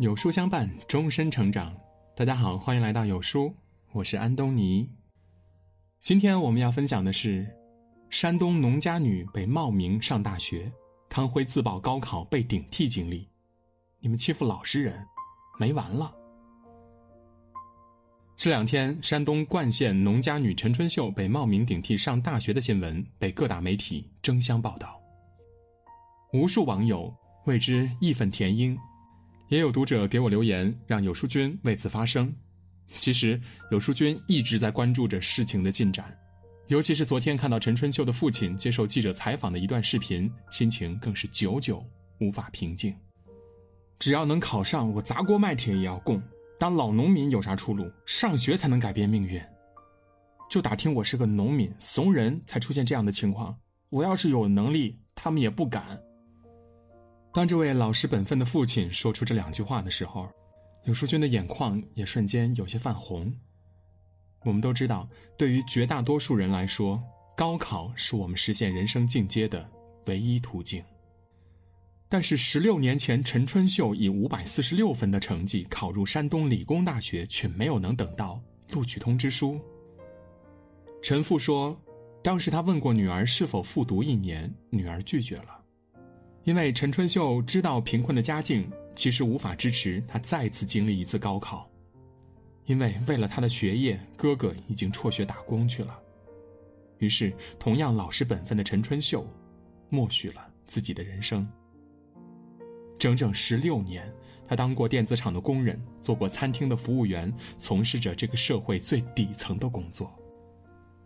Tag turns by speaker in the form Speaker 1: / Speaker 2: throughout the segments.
Speaker 1: 有书相伴，终身成长。大家好，欢迎来到有书，我是安东尼。今天我们要分享的是，山东农家女被冒名上大学，康辉自曝高考被顶替经历。你们欺负老实人，没完了。这两天，山东冠县农家女陈春秀被冒名顶替上大学的新闻被各大媒体争相报道，无数网友为之义愤填膺。也有读者给我留言，让有书君为此发声。其实，有书君一直在关注着事情的进展，尤其是昨天看到陈春秀的父亲接受记者采访的一段视频，心情更是久久无法平静。只要能考上，我砸锅卖铁也要供。当老农民有啥出路？上学才能改变命运。就打听我是个农民，怂人才出现这样的情况。我要是有能力，他们也不敢。当这位老实本分的父亲说出这两句话的时候，有书君的眼眶也瞬间有些泛红。我们都知道，对于绝大多数人来说，高考是我们实现人生进阶的唯一途径。但是，十六年前，陈春秀以五百四十六分的成绩考入山东理工大学，却没有能等到录取通知书。陈父说，当时他问过女儿是否复读一年，女儿拒绝了。因为陈春秀知道贫困的家境其实无法支持他再次经历一次高考，因为为了他的学业，哥哥已经辍学打工去了。于是，同样老实本分的陈春秀，默许了自己的人生。整整十六年，他当过电子厂的工人，做过餐厅的服务员，从事着这个社会最底层的工作。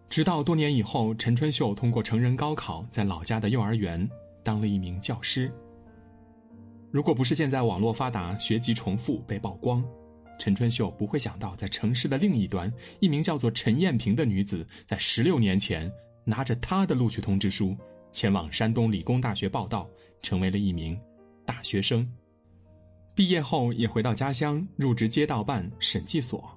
Speaker 1: 直到多年以后，陈春秀通过成人高考，在老家的幼儿园。当了一名教师。如果不是现在网络发达，学籍重复被曝光，陈春秀不会想到，在城市的另一端，一名叫做陈艳萍的女子，在十六年前拿着她的录取通知书，前往山东理工大学报道，成为了一名大学生。毕业后也回到家乡，入职街道办审计所。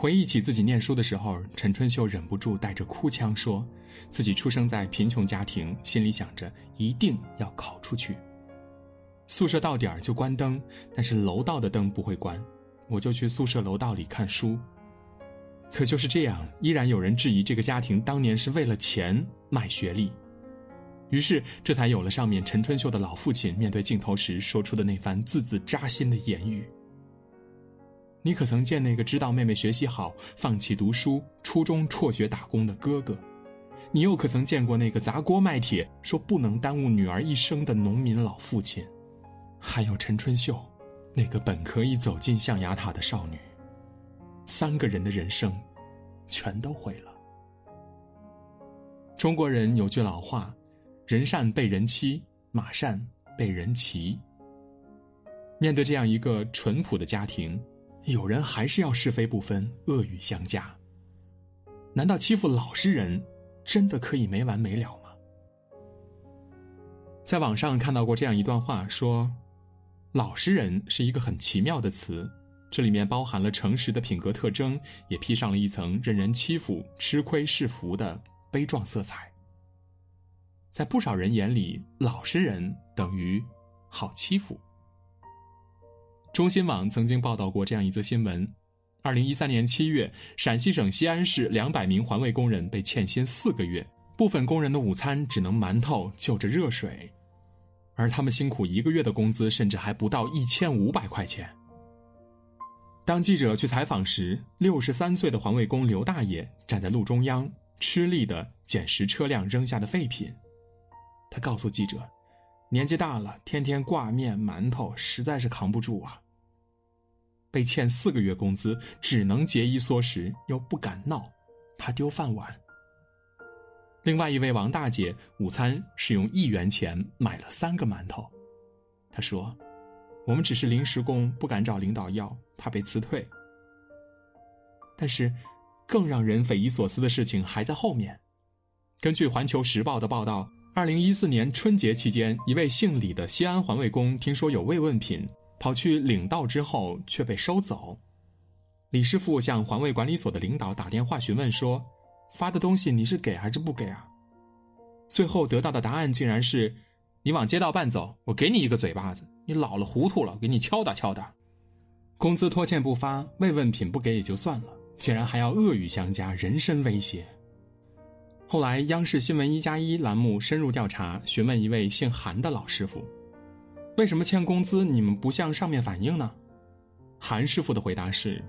Speaker 1: 回忆起自己念书的时候，陈春秀忍不住带着哭腔说：“自己出生在贫穷家庭，心里想着一定要考出去。宿舍到点儿就关灯，但是楼道的灯不会关，我就去宿舍楼道里看书。可就是这样，依然有人质疑这个家庭当年是为了钱卖学历。于是，这才有了上面陈春秀的老父亲面对镜头时说出的那番字字扎心的言语。”你可曾见那个知道妹妹学习好，放弃读书，初中辍学打工的哥哥？你又可曾见过那个砸锅卖铁，说不能耽误女儿一生的农民老父亲？还有陈春秀，那个本可以走进象牙塔的少女，三个人的人生，全都毁了。中国人有句老话：“人善被人欺，马善被人骑。”面对这样一个淳朴的家庭。有人还是要是非不分、恶语相加。难道欺负老实人，真的可以没完没了吗？在网上看到过这样一段话，说：“老实人是一个很奇妙的词，这里面包含了诚实的品格特征，也披上了一层任人欺负、吃亏是福的悲壮色彩。在不少人眼里，老实人等于好欺负。”中新网曾经报道过这样一则新闻：，二零一三年七月，陕西省西安市两百名环卫工人被欠薪四个月，部分工人的午餐只能馒头就着热水，而他们辛苦一个月的工资甚至还不到一千五百块钱。当记者去采访时，六十三岁的环卫工刘大爷站在路中央，吃力地捡拾车辆扔下的废品，他告诉记者：“年纪大了，天天挂面馒头，实在是扛不住啊。”被欠四个月工资，只能节衣缩食，又不敢闹，怕丢饭碗。另外一位王大姐，午餐是用一元钱买了三个馒头。她说：“我们只是临时工，不敢找领导要，怕被辞退。”但是，更让人匪夷所思的事情还在后面。根据《环球时报》的报道，二零一四年春节期间，一位姓李的西安环卫工听说有慰问品。跑去领到之后却被收走，李师傅向环卫管理所的领导打电话询问说：“发的东西你是给还是不给啊？”最后得到的答案竟然是：“你往街道办走，我给你一个嘴巴子。你老了糊涂了，给你敲打敲打。工资拖欠不发，慰问品不给也就算了，竟然还要恶语相加，人身威胁。后来，央视新闻一加一栏目深入调查，询问一位姓韩的老师傅：“为什么欠工资你们不向上面反映呢？”韩师傅的回答是：“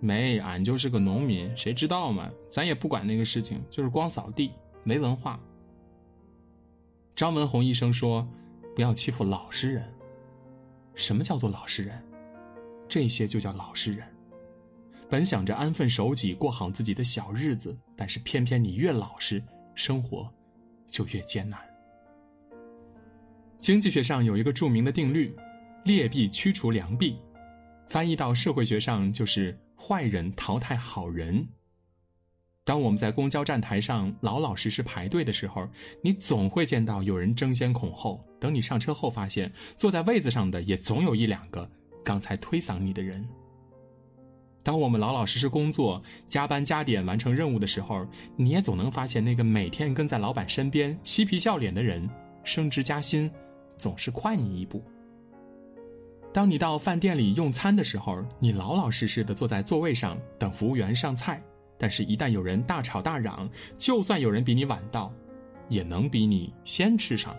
Speaker 1: 没，俺就是个农民，谁知道嘛？咱也不管那个事情，就是光扫地，没文化。”张文宏医生说：“不要欺负老实人。什么叫做老实人？这些就叫老实人。本想着安分守己，过好自己的小日子，但是偏偏你越老实，生活就越艰难。经济学上有一个著名的定律：劣币驱除良币。”翻译到社会学上，就是坏人淘汰好人。当我们在公交站台上老老实实排队的时候，你总会见到有人争先恐后。等你上车后，发现坐在位子上的也总有一两个刚才推搡你的人。当我们老老实实工作、加班加点完成任务的时候，你也总能发现那个每天跟在老板身边、嬉皮笑脸的人，升职加薪总是快你一步。当你到饭店里用餐的时候，你老老实实的坐在座位上等服务员上菜，但是，一旦有人大吵大嚷，就算有人比你晚到，也能比你先吃上。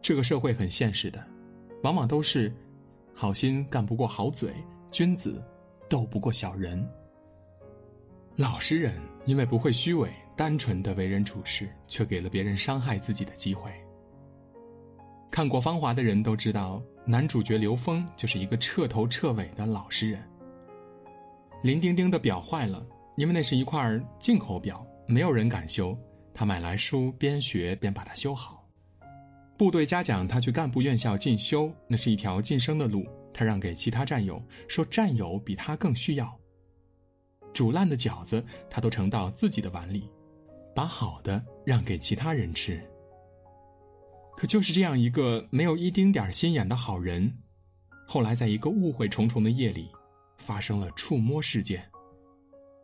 Speaker 1: 这个社会很现实的，往往都是好心干不过好嘴，君子斗不过小人。老实人因为不会虚伪，单纯的为人处事，却给了别人伤害自己的机会。看过《芳华》的人都知道。男主角刘峰就是一个彻头彻尾的老实人。林丁丁的表坏了，因为那是一块进口表，没有人敢修。他买来书，边学边把它修好。部队嘉奖他去干部院校进修，那是一条晋升的路，他让给其他战友，说战友比他更需要。煮烂的饺子他都盛到自己的碗里，把好的让给其他人吃。可就是这样一个没有一丁点儿心眼的好人，后来在一个误会重重的夜里，发生了触摸事件。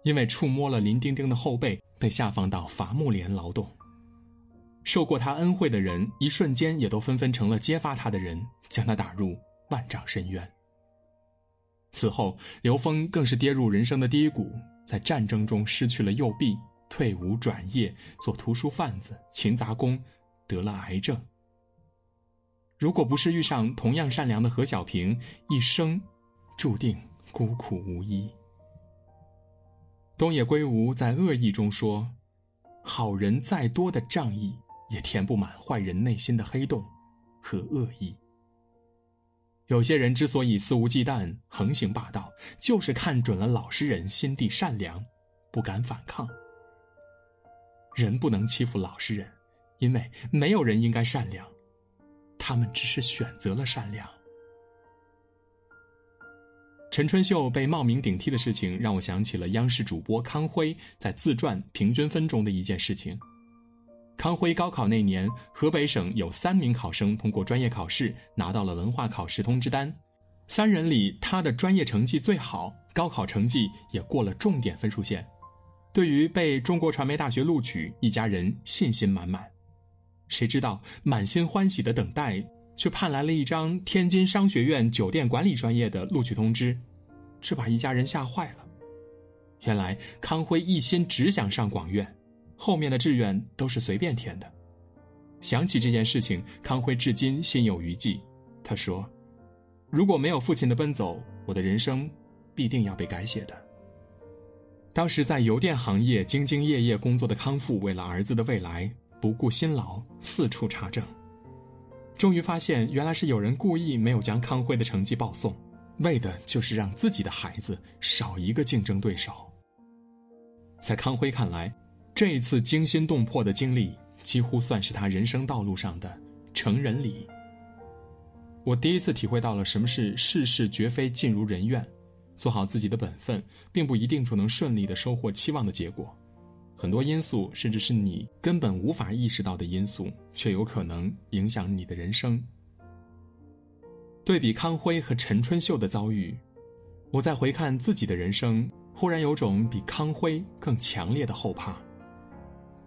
Speaker 1: 因为触摸了林丁丁的后背，被下放到伐木连劳动。受过他恩惠的人，一瞬间也都纷纷成了揭发他的人，将他打入万丈深渊。此后，刘峰更是跌入人生的低谷，在战争中失去了右臂，退伍转业做图书贩子、勤杂工，得了癌症。如果不是遇上同样善良的何小平，一生注定孤苦无依。东野圭吾在《恶意》中说：“好人再多的仗义，也填不满坏人内心的黑洞和恶意。有些人之所以肆无忌惮、横行霸道，就是看准了老实人心地善良，不敢反抗。人不能欺负老实人，因为没有人应该善良。”他们只是选择了善良。陈春秀被冒名顶替的事情，让我想起了央视主播康辉在自传《平均分》中的一件事情。康辉高考那年，河北省有三名考生通过专业考试，拿到了文化考试通知单。三人里，他的专业成绩最好，高考成绩也过了重点分数线。对于被中国传媒大学录取，一家人信心满满。谁知道满心欢喜的等待，却盼来了一张天津商学院酒店管理专业的录取通知，这把一家人吓坏了。原来康辉一心只想上广院，后面的志愿都是随便填的。想起这件事情，康辉至今心有余悸。他说：“如果没有父亲的奔走，我的人生必定要被改写的。”当时在邮电行业兢兢业业工作的康父，为了儿子的未来。不顾辛劳，四处查证，终于发现，原来是有人故意没有将康辉的成绩报送，为的就是让自己的孩子少一个竞争对手。在康辉看来，这一次惊心动魄的经历，几乎算是他人生道路上的成人礼。我第一次体会到了什么是世事绝非尽如人愿，做好自己的本分，并不一定就能顺利的收获期望的结果。很多因素，甚至是你根本无法意识到的因素，却有可能影响你的人生。对比康辉和陈春秀的遭遇，我在回看自己的人生，忽然有种比康辉更强烈的后怕。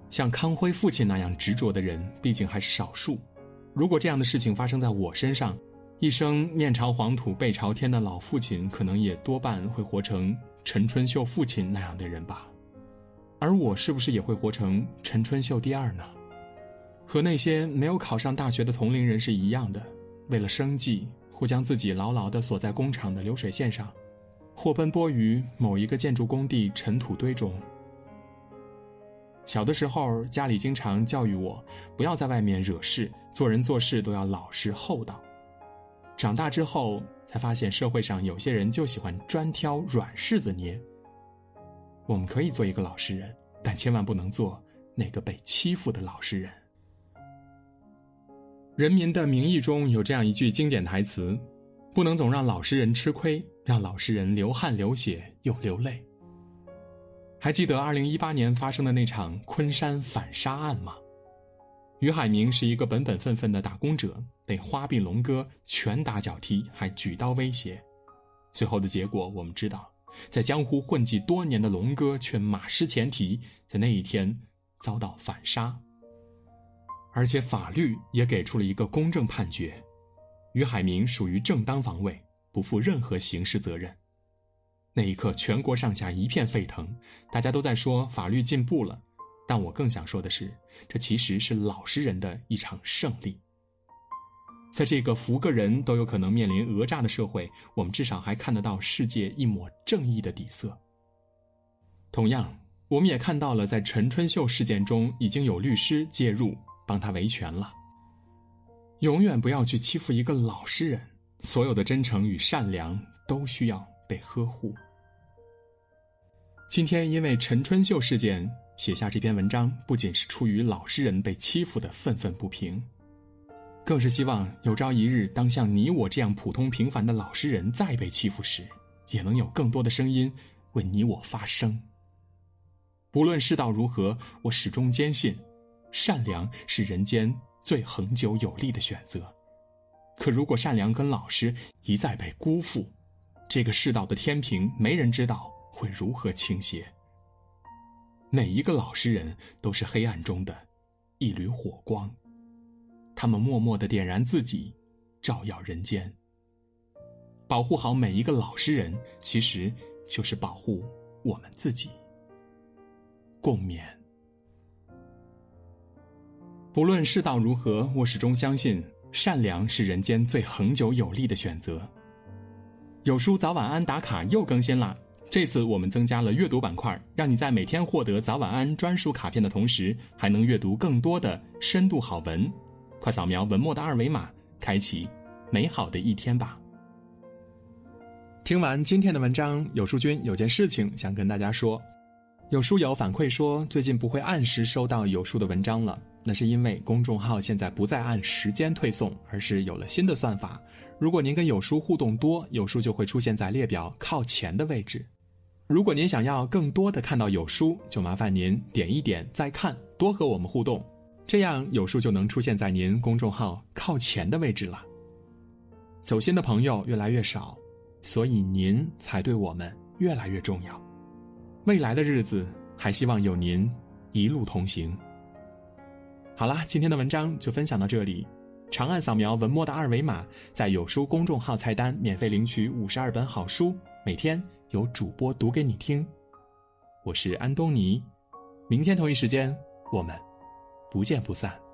Speaker 1: 像康辉父亲那样执着的人，毕竟还是少数。如果这样的事情发生在我身上，一生面朝黄土背朝天的老父亲，可能也多半会活成陈春秀父亲那样的人吧。而我是不是也会活成陈春秀第二呢？和那些没有考上大学的同龄人是一样的，为了生计，或将自己牢牢地锁在工厂的流水线上，或奔波于某一个建筑工地尘土堆中。小的时候，家里经常教育我，不要在外面惹事，做人做事都要老实厚道。长大之后，才发现社会上有些人就喜欢专挑软柿子捏。我们可以做一个老实人，但千万不能做那个被欺负的老实人。《人民的名义》中有这样一句经典台词：“不能总让老实人吃亏，让老实人流汗流血又流泪。”还记得二零一八年发生的那场昆山反杀案吗？于海明是一个本本分分的打工者，被花臂龙哥拳打脚踢，还举刀威胁。最后的结果我们知道，在江湖混迹多年的龙哥却马失前蹄，在那一天遭到反杀。而且法律也给出了一个公正判决：于海明属于正当防卫，不负任何刑事责任。那一刻，全国上下一片沸腾，大家都在说法律进步了。但我更想说的是，这其实是老实人的一场胜利。在这个服个人都有可能面临讹诈的社会，我们至少还看得到世界一抹正义的底色。同样，我们也看到了，在陈春秀事件中，已经有律师介入帮他维权了。永远不要去欺负一个老实人，所有的真诚与善良都需要被呵护。今天因为陈春秀事件。写下这篇文章，不仅是出于老实人被欺负的愤愤不平，更是希望有朝一日，当像你我这样普通平凡的老实人再被欺负时，也能有更多的声音为你我发声。不论世道如何，我始终坚信，善良是人间最恒久有力的选择。可如果善良跟老实一再被辜负，这个世道的天平，没人知道会如何倾斜。每一个老实人都是黑暗中的一缕火光，他们默默的点燃自己，照耀人间。保护好每一个老实人，其实就是保护我们自己。共勉。不论世道如何，我始终相信善良是人间最恒久有力的选择。有书早晚安打卡又更新了。这次我们增加了阅读板块，让你在每天获得早晚安专属卡片的同时，还能阅读更多的深度好文。快扫描文末的二维码，开启美好的一天吧。听完今天的文章，有书君有件事情想跟大家说。有书友反馈说，最近不会按时收到有书的文章了，那是因为公众号现在不再按时间推送，而是有了新的算法。如果您跟有书互动多，有书就会出现在列表靠前的位置。如果您想要更多的看到有书，就麻烦您点一点再看，多和我们互动，这样有书就能出现在您公众号靠前的位置了。走心的朋友越来越少，所以您才对我们越来越重要。未来的日子，还希望有您一路同行。好啦，今天的文章就分享到这里，长按扫描文末的二维码，在有书公众号菜单免费领取五十二本好书，每天。有主播读给你听，我是安东尼，明天同一时间我们不见不散。